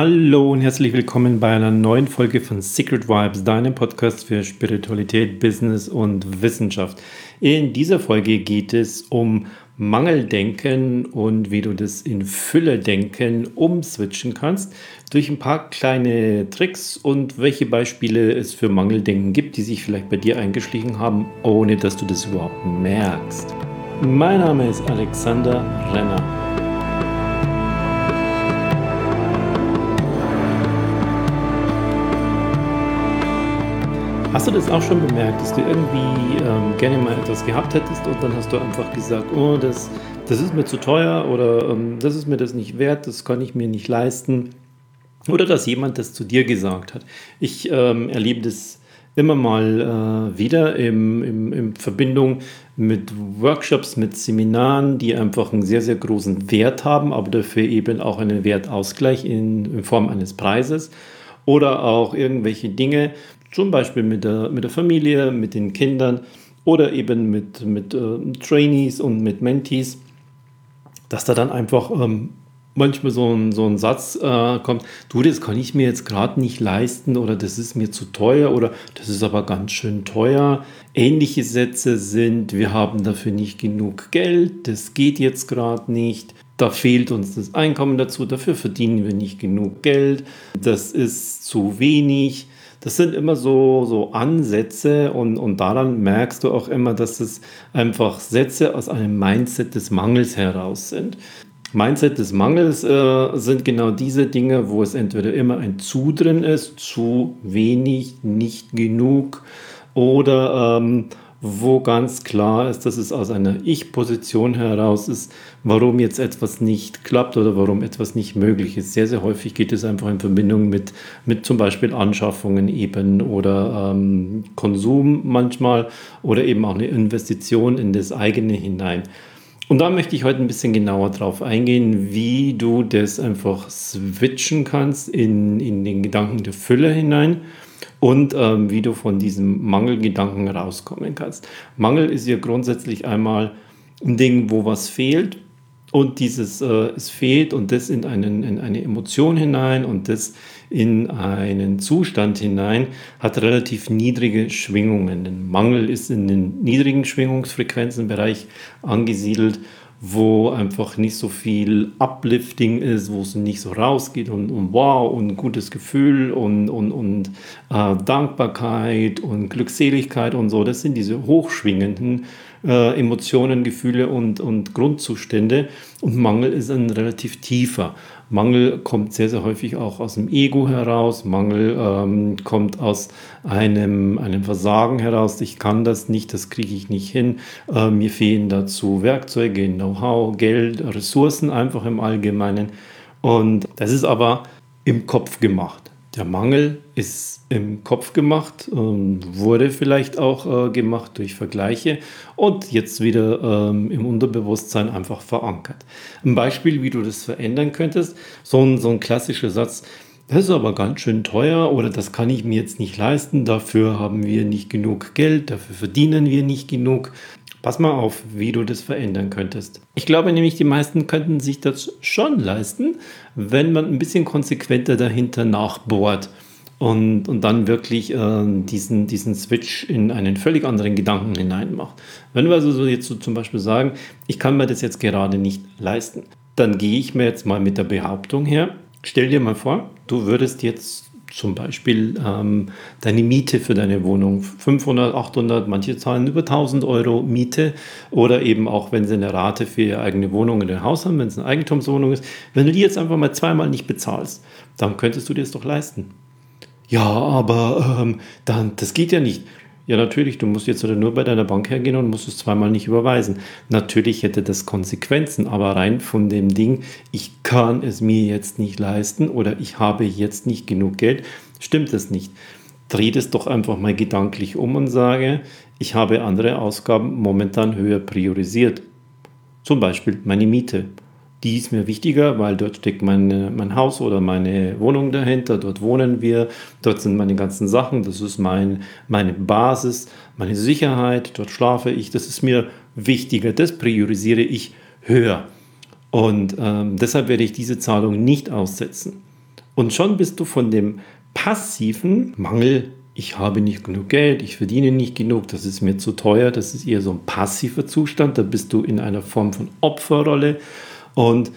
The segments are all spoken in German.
Hallo und herzlich willkommen bei einer neuen Folge von Secret Vibes, deinem Podcast für Spiritualität, Business und Wissenschaft. In dieser Folge geht es um Mangeldenken und wie du das in Fülle-Denken umswitchen kannst durch ein paar kleine Tricks und welche Beispiele es für Mangeldenken gibt, die sich vielleicht bei dir eingeschlichen haben, ohne dass du das überhaupt merkst. Mein Name ist Alexander Renner. Hast du das auch schon bemerkt, dass du irgendwie ähm, gerne mal etwas gehabt hättest und dann hast du einfach gesagt, oh, das, das ist mir zu teuer oder ähm, das ist mir das nicht wert, das kann ich mir nicht leisten. Oder dass jemand das zu dir gesagt hat. Ich ähm, erlebe das immer mal äh, wieder im, im, in Verbindung mit Workshops, mit Seminaren, die einfach einen sehr, sehr großen Wert haben, aber dafür eben auch einen Wertausgleich in, in Form eines Preises. Oder auch irgendwelche Dinge, zum Beispiel mit der, mit der Familie, mit den Kindern oder eben mit, mit äh, Trainees und mit Mentees, dass da dann einfach ähm, manchmal so ein, so ein Satz äh, kommt, du, das kann ich mir jetzt gerade nicht leisten oder das ist mir zu teuer oder das ist aber ganz schön teuer. Ähnliche Sätze sind, wir haben dafür nicht genug Geld, das geht jetzt gerade nicht. Da fehlt uns das Einkommen dazu, dafür verdienen wir nicht genug Geld, das ist zu wenig. Das sind immer so, so Ansätze und, und daran merkst du auch immer, dass es einfach Sätze aus einem Mindset des Mangels heraus sind. Mindset des Mangels äh, sind genau diese Dinge, wo es entweder immer ein zu drin ist, zu wenig, nicht genug oder ähm, wo ganz klar ist, dass es aus einer Ich-Position heraus ist, warum jetzt etwas nicht klappt oder warum etwas nicht möglich ist. Sehr, sehr häufig geht es einfach in Verbindung mit, mit zum Beispiel Anschaffungen eben oder ähm, Konsum manchmal oder eben auch eine Investition in das eigene hinein. Und da möchte ich heute ein bisschen genauer drauf eingehen, wie du das einfach switchen kannst in, in den Gedanken der Fülle hinein und ähm, wie du von diesem Mangelgedanken rauskommen kannst. Mangel ist ja grundsätzlich einmal ein Ding, wo was fehlt und dieses äh, es fehlt und das in, einen, in eine Emotion hinein und das in einen Zustand hinein hat relativ niedrige Schwingungen. Denn Mangel ist in den niedrigen Schwingungsfrequenzenbereich angesiedelt wo einfach nicht so viel Uplifting ist, wo es nicht so rausgeht und, und wow und gutes Gefühl und, und, und äh, Dankbarkeit und Glückseligkeit und so. Das sind diese hochschwingenden äh, Emotionen, Gefühle und, und Grundzustände. Und Mangel ist ein relativ tiefer. Mangel kommt sehr, sehr häufig auch aus dem Ego heraus. Mangel ähm, kommt aus einem, einem Versagen heraus. Ich kann das nicht, das kriege ich nicht hin. Äh, mir fehlen dazu Werkzeuge, Know-how, Geld, Ressourcen einfach im Allgemeinen. Und das ist aber im Kopf gemacht. Der Mangel ist im Kopf gemacht und wurde vielleicht auch äh, gemacht durch Vergleiche und jetzt wieder ähm, im Unterbewusstsein einfach verankert. Ein Beispiel, wie du das verändern könntest, so ein, so ein klassischer Satz, das ist aber ganz schön teuer oder das kann ich mir jetzt nicht leisten, dafür haben wir nicht genug Geld, dafür verdienen wir nicht genug. Pass mal auf, wie du das verändern könntest. Ich glaube nämlich, die meisten könnten sich das schon leisten, wenn man ein bisschen konsequenter dahinter nachbohrt und, und dann wirklich äh, diesen, diesen Switch in einen völlig anderen Gedanken hinein macht. Wenn wir also so jetzt so zum Beispiel sagen, ich kann mir das jetzt gerade nicht leisten, dann gehe ich mir jetzt mal mit der Behauptung her, stell dir mal vor, du würdest jetzt zum Beispiel ähm, deine Miete für deine Wohnung 500, 800, manche zahlen über 1000 Euro Miete oder eben auch, wenn sie eine Rate für ihre eigene Wohnung in ein Haus haben, wenn es eine Eigentumswohnung ist. Wenn du die jetzt einfach mal zweimal nicht bezahlst, dann könntest du dir es doch leisten. Ja, aber ähm, dann, das geht ja nicht. Ja, natürlich, du musst jetzt nur bei deiner Bank hergehen und musst es zweimal nicht überweisen. Natürlich hätte das Konsequenzen, aber rein von dem Ding, ich kann es mir jetzt nicht leisten oder ich habe jetzt nicht genug Geld, stimmt es nicht. Dreh das doch einfach mal gedanklich um und sage, ich habe andere Ausgaben momentan höher priorisiert. Zum Beispiel meine Miete die ist mir wichtiger, weil dort steckt meine, mein Haus oder meine Wohnung dahinter, dort wohnen wir, dort sind meine ganzen Sachen, das ist mein, meine Basis, meine Sicherheit, dort schlafe ich, das ist mir wichtiger, das priorisiere ich höher. Und ähm, deshalb werde ich diese Zahlung nicht aussetzen. Und schon bist du von dem passiven Mangel, ich habe nicht genug Geld, ich verdiene nicht genug, das ist mir zu teuer, das ist eher so ein passiver Zustand, da bist du in einer Form von Opferrolle und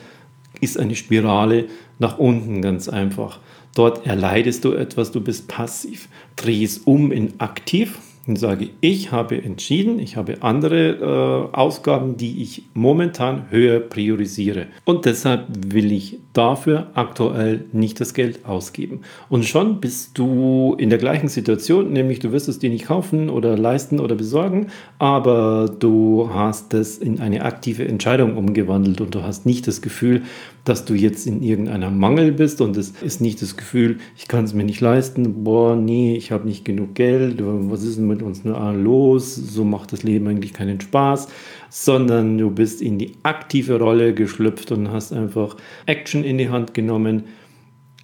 ist eine Spirale nach unten ganz einfach. Dort erleidest du etwas, du bist passiv. Dreh es um in aktiv und sage, ich habe entschieden, ich habe andere äh, Ausgaben, die ich momentan höher priorisiere. Und deshalb will ich dafür aktuell nicht das Geld ausgeben. Und schon bist du in der gleichen Situation, nämlich du wirst es dir nicht kaufen oder leisten oder besorgen, aber du hast es in eine aktive Entscheidung umgewandelt und du hast nicht das Gefühl, dass du jetzt in irgendeiner Mangel bist und es ist nicht das Gefühl, ich kann es mir nicht leisten, boah, nee, ich habe nicht genug Geld, was ist denn mit uns nur los, so macht das Leben eigentlich keinen Spaß, sondern du bist in die aktive Rolle geschlüpft und hast einfach Action in die Hand genommen.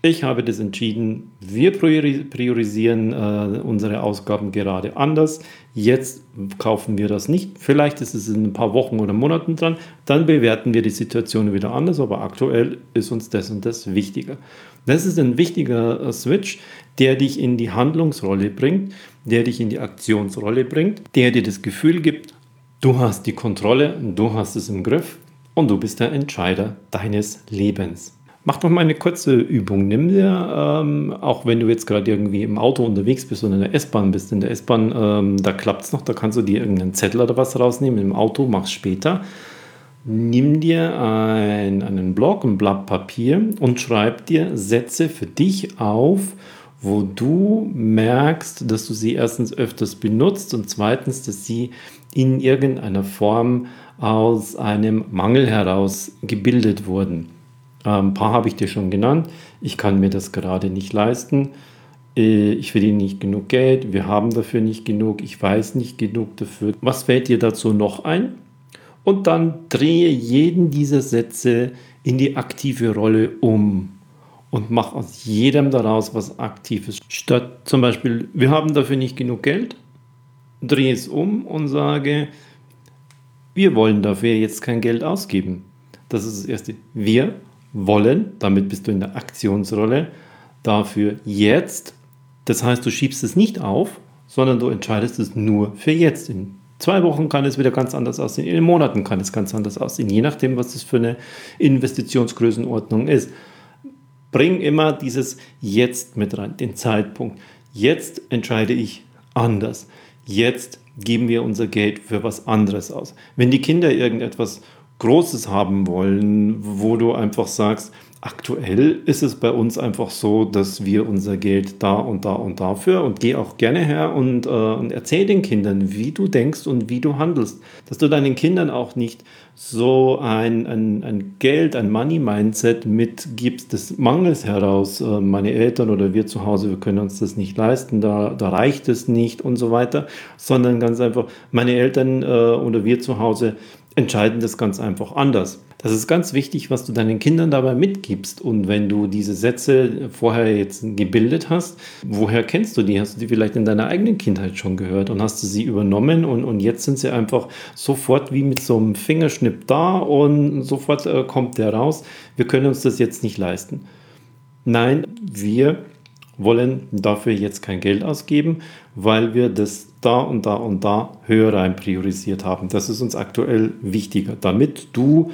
Ich habe das entschieden. Wir priorisieren äh, unsere Ausgaben gerade anders. Jetzt kaufen wir das nicht. Vielleicht ist es in ein paar Wochen oder Monaten dran. Dann bewerten wir die Situation wieder anders. Aber aktuell ist uns das und das wichtiger. Das ist ein wichtiger äh, Switch, der dich in die Handlungsrolle bringt, der dich in die Aktionsrolle bringt, der dir das Gefühl gibt, Du hast die Kontrolle, du hast es im Griff und du bist der Entscheider deines Lebens. Mach doch mal eine kurze Übung. Nimm dir, ähm, auch wenn du jetzt gerade irgendwie im Auto unterwegs bist oder in der S-Bahn bist, in der S-Bahn, ähm, da klappt es noch, da kannst du dir irgendeinen Zettel oder was rausnehmen. Im Auto mach's später. Nimm dir ein, einen Block, ein Blatt Papier und schreib dir Sätze für dich auf, wo du merkst, dass du sie erstens öfters benutzt und zweitens, dass sie in irgendeiner Form aus einem Mangel heraus gebildet wurden. Ähm, ein paar habe ich dir schon genannt. Ich kann mir das gerade nicht leisten. Äh, ich verdiene nicht genug Geld. Wir haben dafür nicht genug. Ich weiß nicht genug dafür. Was fällt dir dazu noch ein? Und dann drehe jeden dieser Sätze in die aktive Rolle um und mach aus jedem daraus was Aktives. Statt zum Beispiel, wir haben dafür nicht genug Geld, drehe es um und sage, wir wollen dafür jetzt kein Geld ausgeben. Das ist das Erste. Wir wollen, damit bist du in der Aktionsrolle, dafür jetzt. Das heißt, du schiebst es nicht auf, sondern du entscheidest es nur für jetzt. In zwei Wochen kann es wieder ganz anders aussehen, in Monaten kann es ganz anders aussehen, je nachdem, was das für eine Investitionsgrößenordnung ist. Bring immer dieses Jetzt mit rein, den Zeitpunkt. Jetzt entscheide ich anders jetzt geben wir unser Geld für was anderes aus. Wenn die Kinder irgendetwas Großes haben wollen, wo du einfach sagst, aktuell ist es bei uns einfach so, dass wir unser Geld da und da und dafür und geh auch gerne her und, äh, und erzähl den Kindern, wie du denkst und wie du handelst. Dass du deinen Kindern auch nicht so ein, ein, ein Geld, ein Money-Mindset mitgibst des Mangels heraus. Äh, meine Eltern oder wir zu Hause, wir können uns das nicht leisten, da, da reicht es nicht und so weiter, sondern ganz einfach, meine Eltern äh, oder wir zu Hause, entscheiden das ganz einfach anders. Das ist ganz wichtig, was du deinen Kindern dabei mitgibst. Und wenn du diese Sätze vorher jetzt gebildet hast, woher kennst du die? Hast du die vielleicht in deiner eigenen Kindheit schon gehört und hast du sie übernommen und, und jetzt sind sie einfach sofort wie mit so einem Fingerschnipp da und sofort äh, kommt der raus. Wir können uns das jetzt nicht leisten. Nein, wir wollen dafür jetzt kein Geld ausgeben, weil wir das da und da und da höher rein priorisiert haben. Das ist uns aktuell wichtiger, damit du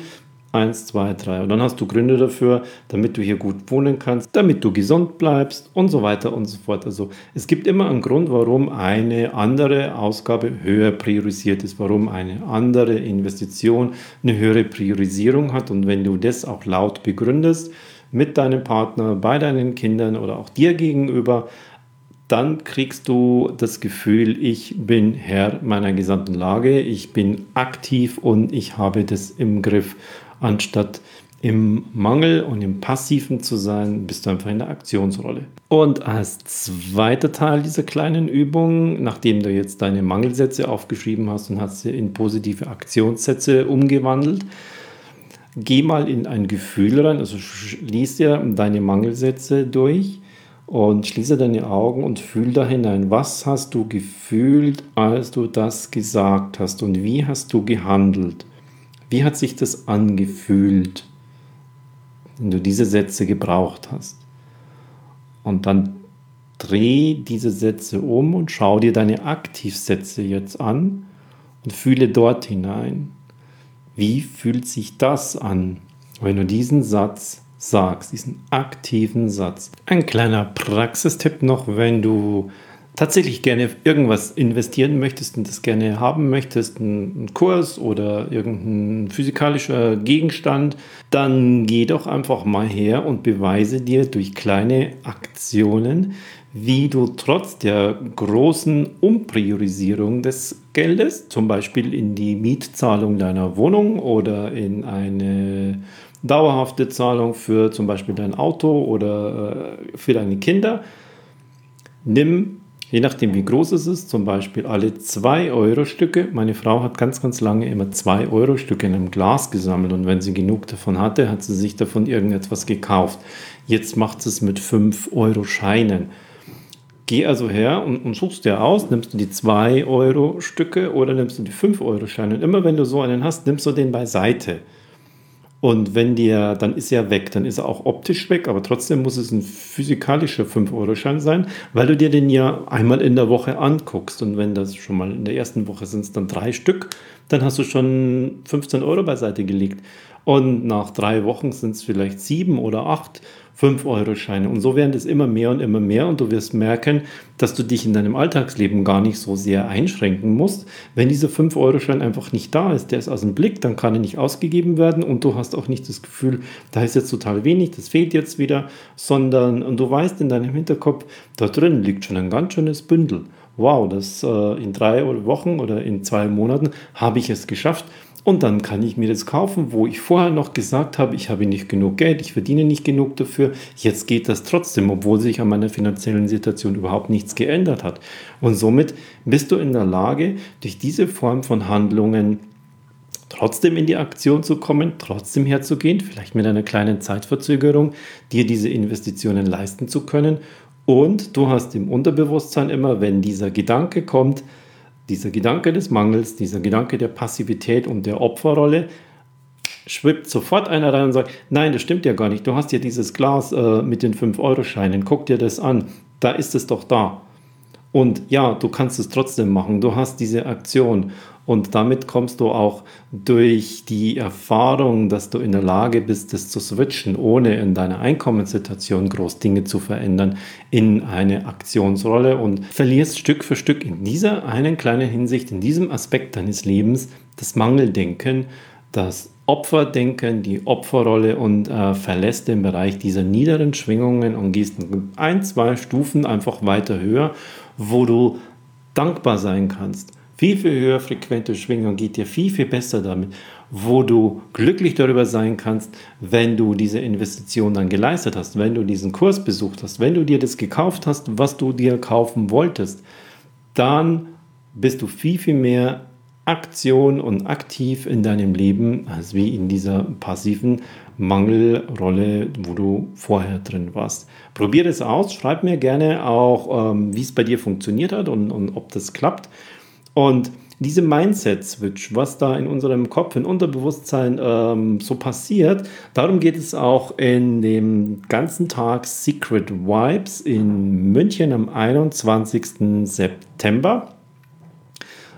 eins, zwei, drei. Und dann hast du Gründe dafür, damit du hier gut wohnen kannst, damit du gesund bleibst und so weiter und so fort. Also es gibt immer einen Grund, warum eine andere Ausgabe höher priorisiert ist, warum eine andere Investition eine höhere Priorisierung hat. Und wenn du das auch laut begründest, mit deinem Partner, bei deinen Kindern oder auch dir gegenüber, dann kriegst du das Gefühl, ich bin Herr meiner gesamten Lage, ich bin aktiv und ich habe das im Griff, anstatt im Mangel und im Passiven zu sein, bist du einfach in der Aktionsrolle. Und als zweiter Teil dieser kleinen Übung, nachdem du jetzt deine Mangelsätze aufgeschrieben hast und hast sie in positive Aktionssätze umgewandelt, geh mal in ein Gefühl rein, also lies dir deine Mangelsätze durch und schließe deine Augen und fühl da hinein. Was hast du gefühlt, als du das gesagt hast und wie hast du gehandelt? Wie hat sich das angefühlt, wenn du diese Sätze gebraucht hast? Und dann dreh diese Sätze um und schau dir deine Aktivsätze jetzt an und fühle dort hinein. Wie fühlt sich das an, wenn du diesen Satz sagst, diesen aktiven Satz? Ein kleiner Praxistipp noch, wenn du tatsächlich gerne irgendwas investieren möchtest und das gerne haben möchtest, einen Kurs oder irgendein physikalischer Gegenstand, dann geh doch einfach mal her und beweise dir durch kleine Aktionen, wie du trotz der großen Umpriorisierung des Geldes, zum Beispiel in die Mietzahlung deiner Wohnung oder in eine dauerhafte Zahlung für zum Beispiel dein Auto oder äh, für deine Kinder, nimm je nachdem wie groß es ist, zum Beispiel alle 2-Euro-Stücke. Meine Frau hat ganz, ganz lange immer 2-Euro-Stücke in einem Glas gesammelt und wenn sie genug davon hatte, hat sie sich davon irgendetwas gekauft. Jetzt macht sie es mit 5-Euro-Scheinen. Geh also her und, und suchst dir aus, nimmst du die 2-Euro-Stücke oder nimmst du die 5-Euro-Scheine. Und immer wenn du so einen hast, nimmst du den beiseite. Und wenn dir, dann ist er weg, dann ist er auch optisch weg, aber trotzdem muss es ein physikalischer 5-Euro-Schein sein, weil du dir den ja einmal in der Woche anguckst. Und wenn das schon mal in der ersten Woche sind es dann drei Stück, dann hast du schon 15 Euro beiseite gelegt. Und nach drei Wochen sind es vielleicht sieben oder acht. 5-Euro-Scheine. Und so werden es immer mehr und immer mehr. Und du wirst merken, dass du dich in deinem Alltagsleben gar nicht so sehr einschränken musst. Wenn dieser 5-Euro-Schein einfach nicht da ist, der ist aus dem Blick, dann kann er nicht ausgegeben werden. Und du hast auch nicht das Gefühl, da ist jetzt total wenig, das fehlt jetzt wieder, sondern und du weißt in deinem Hinterkopf, da drin liegt schon ein ganz schönes Bündel. Wow, das äh, in drei Wochen oder in zwei Monaten habe ich es geschafft und dann kann ich mir das kaufen, wo ich vorher noch gesagt habe, ich habe nicht genug Geld, ich verdiene nicht genug dafür. Jetzt geht das trotzdem, obwohl sich an meiner finanziellen Situation überhaupt nichts geändert hat. Und somit bist du in der Lage, durch diese Form von Handlungen trotzdem in die Aktion zu kommen, trotzdem herzugehen, vielleicht mit einer kleinen Zeitverzögerung, dir diese Investitionen leisten zu können. Und du hast im Unterbewusstsein immer, wenn dieser Gedanke kommt, dieser Gedanke des Mangels, dieser Gedanke der Passivität und der Opferrolle, schwippt sofort einer rein und sagt, nein, das stimmt ja gar nicht, du hast ja dieses Glas äh, mit den 5-Euro-Scheinen, guck dir das an, da ist es doch da. Und ja, du kannst es trotzdem machen. Du hast diese Aktion. Und damit kommst du auch durch die Erfahrung, dass du in der Lage bist, das zu switchen, ohne in deiner Einkommenssituation groß Dinge zu verändern, in eine Aktionsrolle und verlierst Stück für Stück in dieser einen kleinen Hinsicht, in diesem Aspekt deines Lebens das Mangeldenken, das Opferdenken, die Opferrolle und äh, verlässt den Bereich dieser niederen Schwingungen und gehst ein, zwei Stufen einfach weiter höher wo du dankbar sein kannst. Viel, viel höher frequente Schwingung geht dir viel, viel besser damit, wo du glücklich darüber sein kannst, wenn du diese Investition dann geleistet hast, wenn du diesen Kurs besucht hast, wenn du dir das gekauft hast, was du dir kaufen wolltest, dann bist du viel, viel mehr Aktion und aktiv in deinem Leben als wie in dieser passiven Mangelrolle, wo du vorher drin warst. Probier es aus, schreib mir gerne auch, ähm, wie es bei dir funktioniert hat und, und ob das klappt. Und diese Mindset-Switch, was da in unserem Kopf, in Unterbewusstsein ähm, so passiert, darum geht es auch in dem ganzen Tag Secret Vibes in München am 21. September.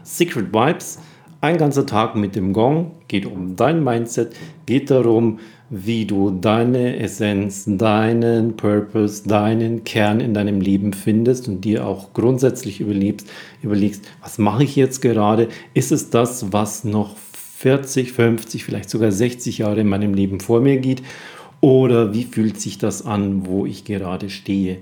Secret Vibes, ein ganzer Tag mit dem Gong, geht um dein Mindset, geht darum, wie du deine Essenz, deinen Purpose, deinen Kern in deinem Leben findest und dir auch grundsätzlich überlebst, überlegst, was mache ich jetzt gerade? Ist es das, was noch 40, 50, vielleicht sogar 60 Jahre in meinem Leben vor mir geht? Oder wie fühlt sich das an, wo ich gerade stehe?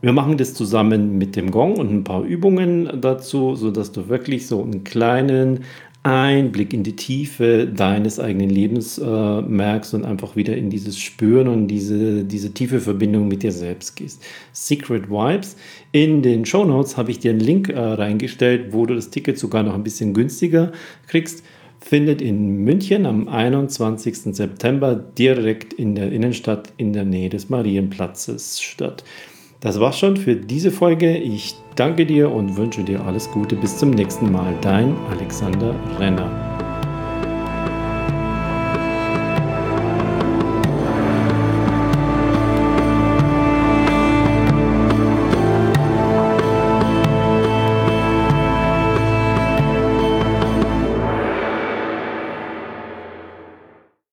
Wir machen das zusammen mit dem Gong und ein paar Übungen dazu, sodass du wirklich so einen kleinen Einblick in die Tiefe deines eigenen Lebens äh, merkst und einfach wieder in dieses Spüren und diese, diese tiefe Verbindung mit dir selbst gehst. Secret Vibes. In den Show Notes habe ich dir einen Link äh, reingestellt, wo du das Ticket sogar noch ein bisschen günstiger kriegst. Findet in München am 21. September direkt in der Innenstadt in der Nähe des Marienplatzes statt. Das war's schon für diese Folge. Ich danke dir und wünsche dir alles Gute. Bis zum nächsten Mal. Dein Alexander Renner.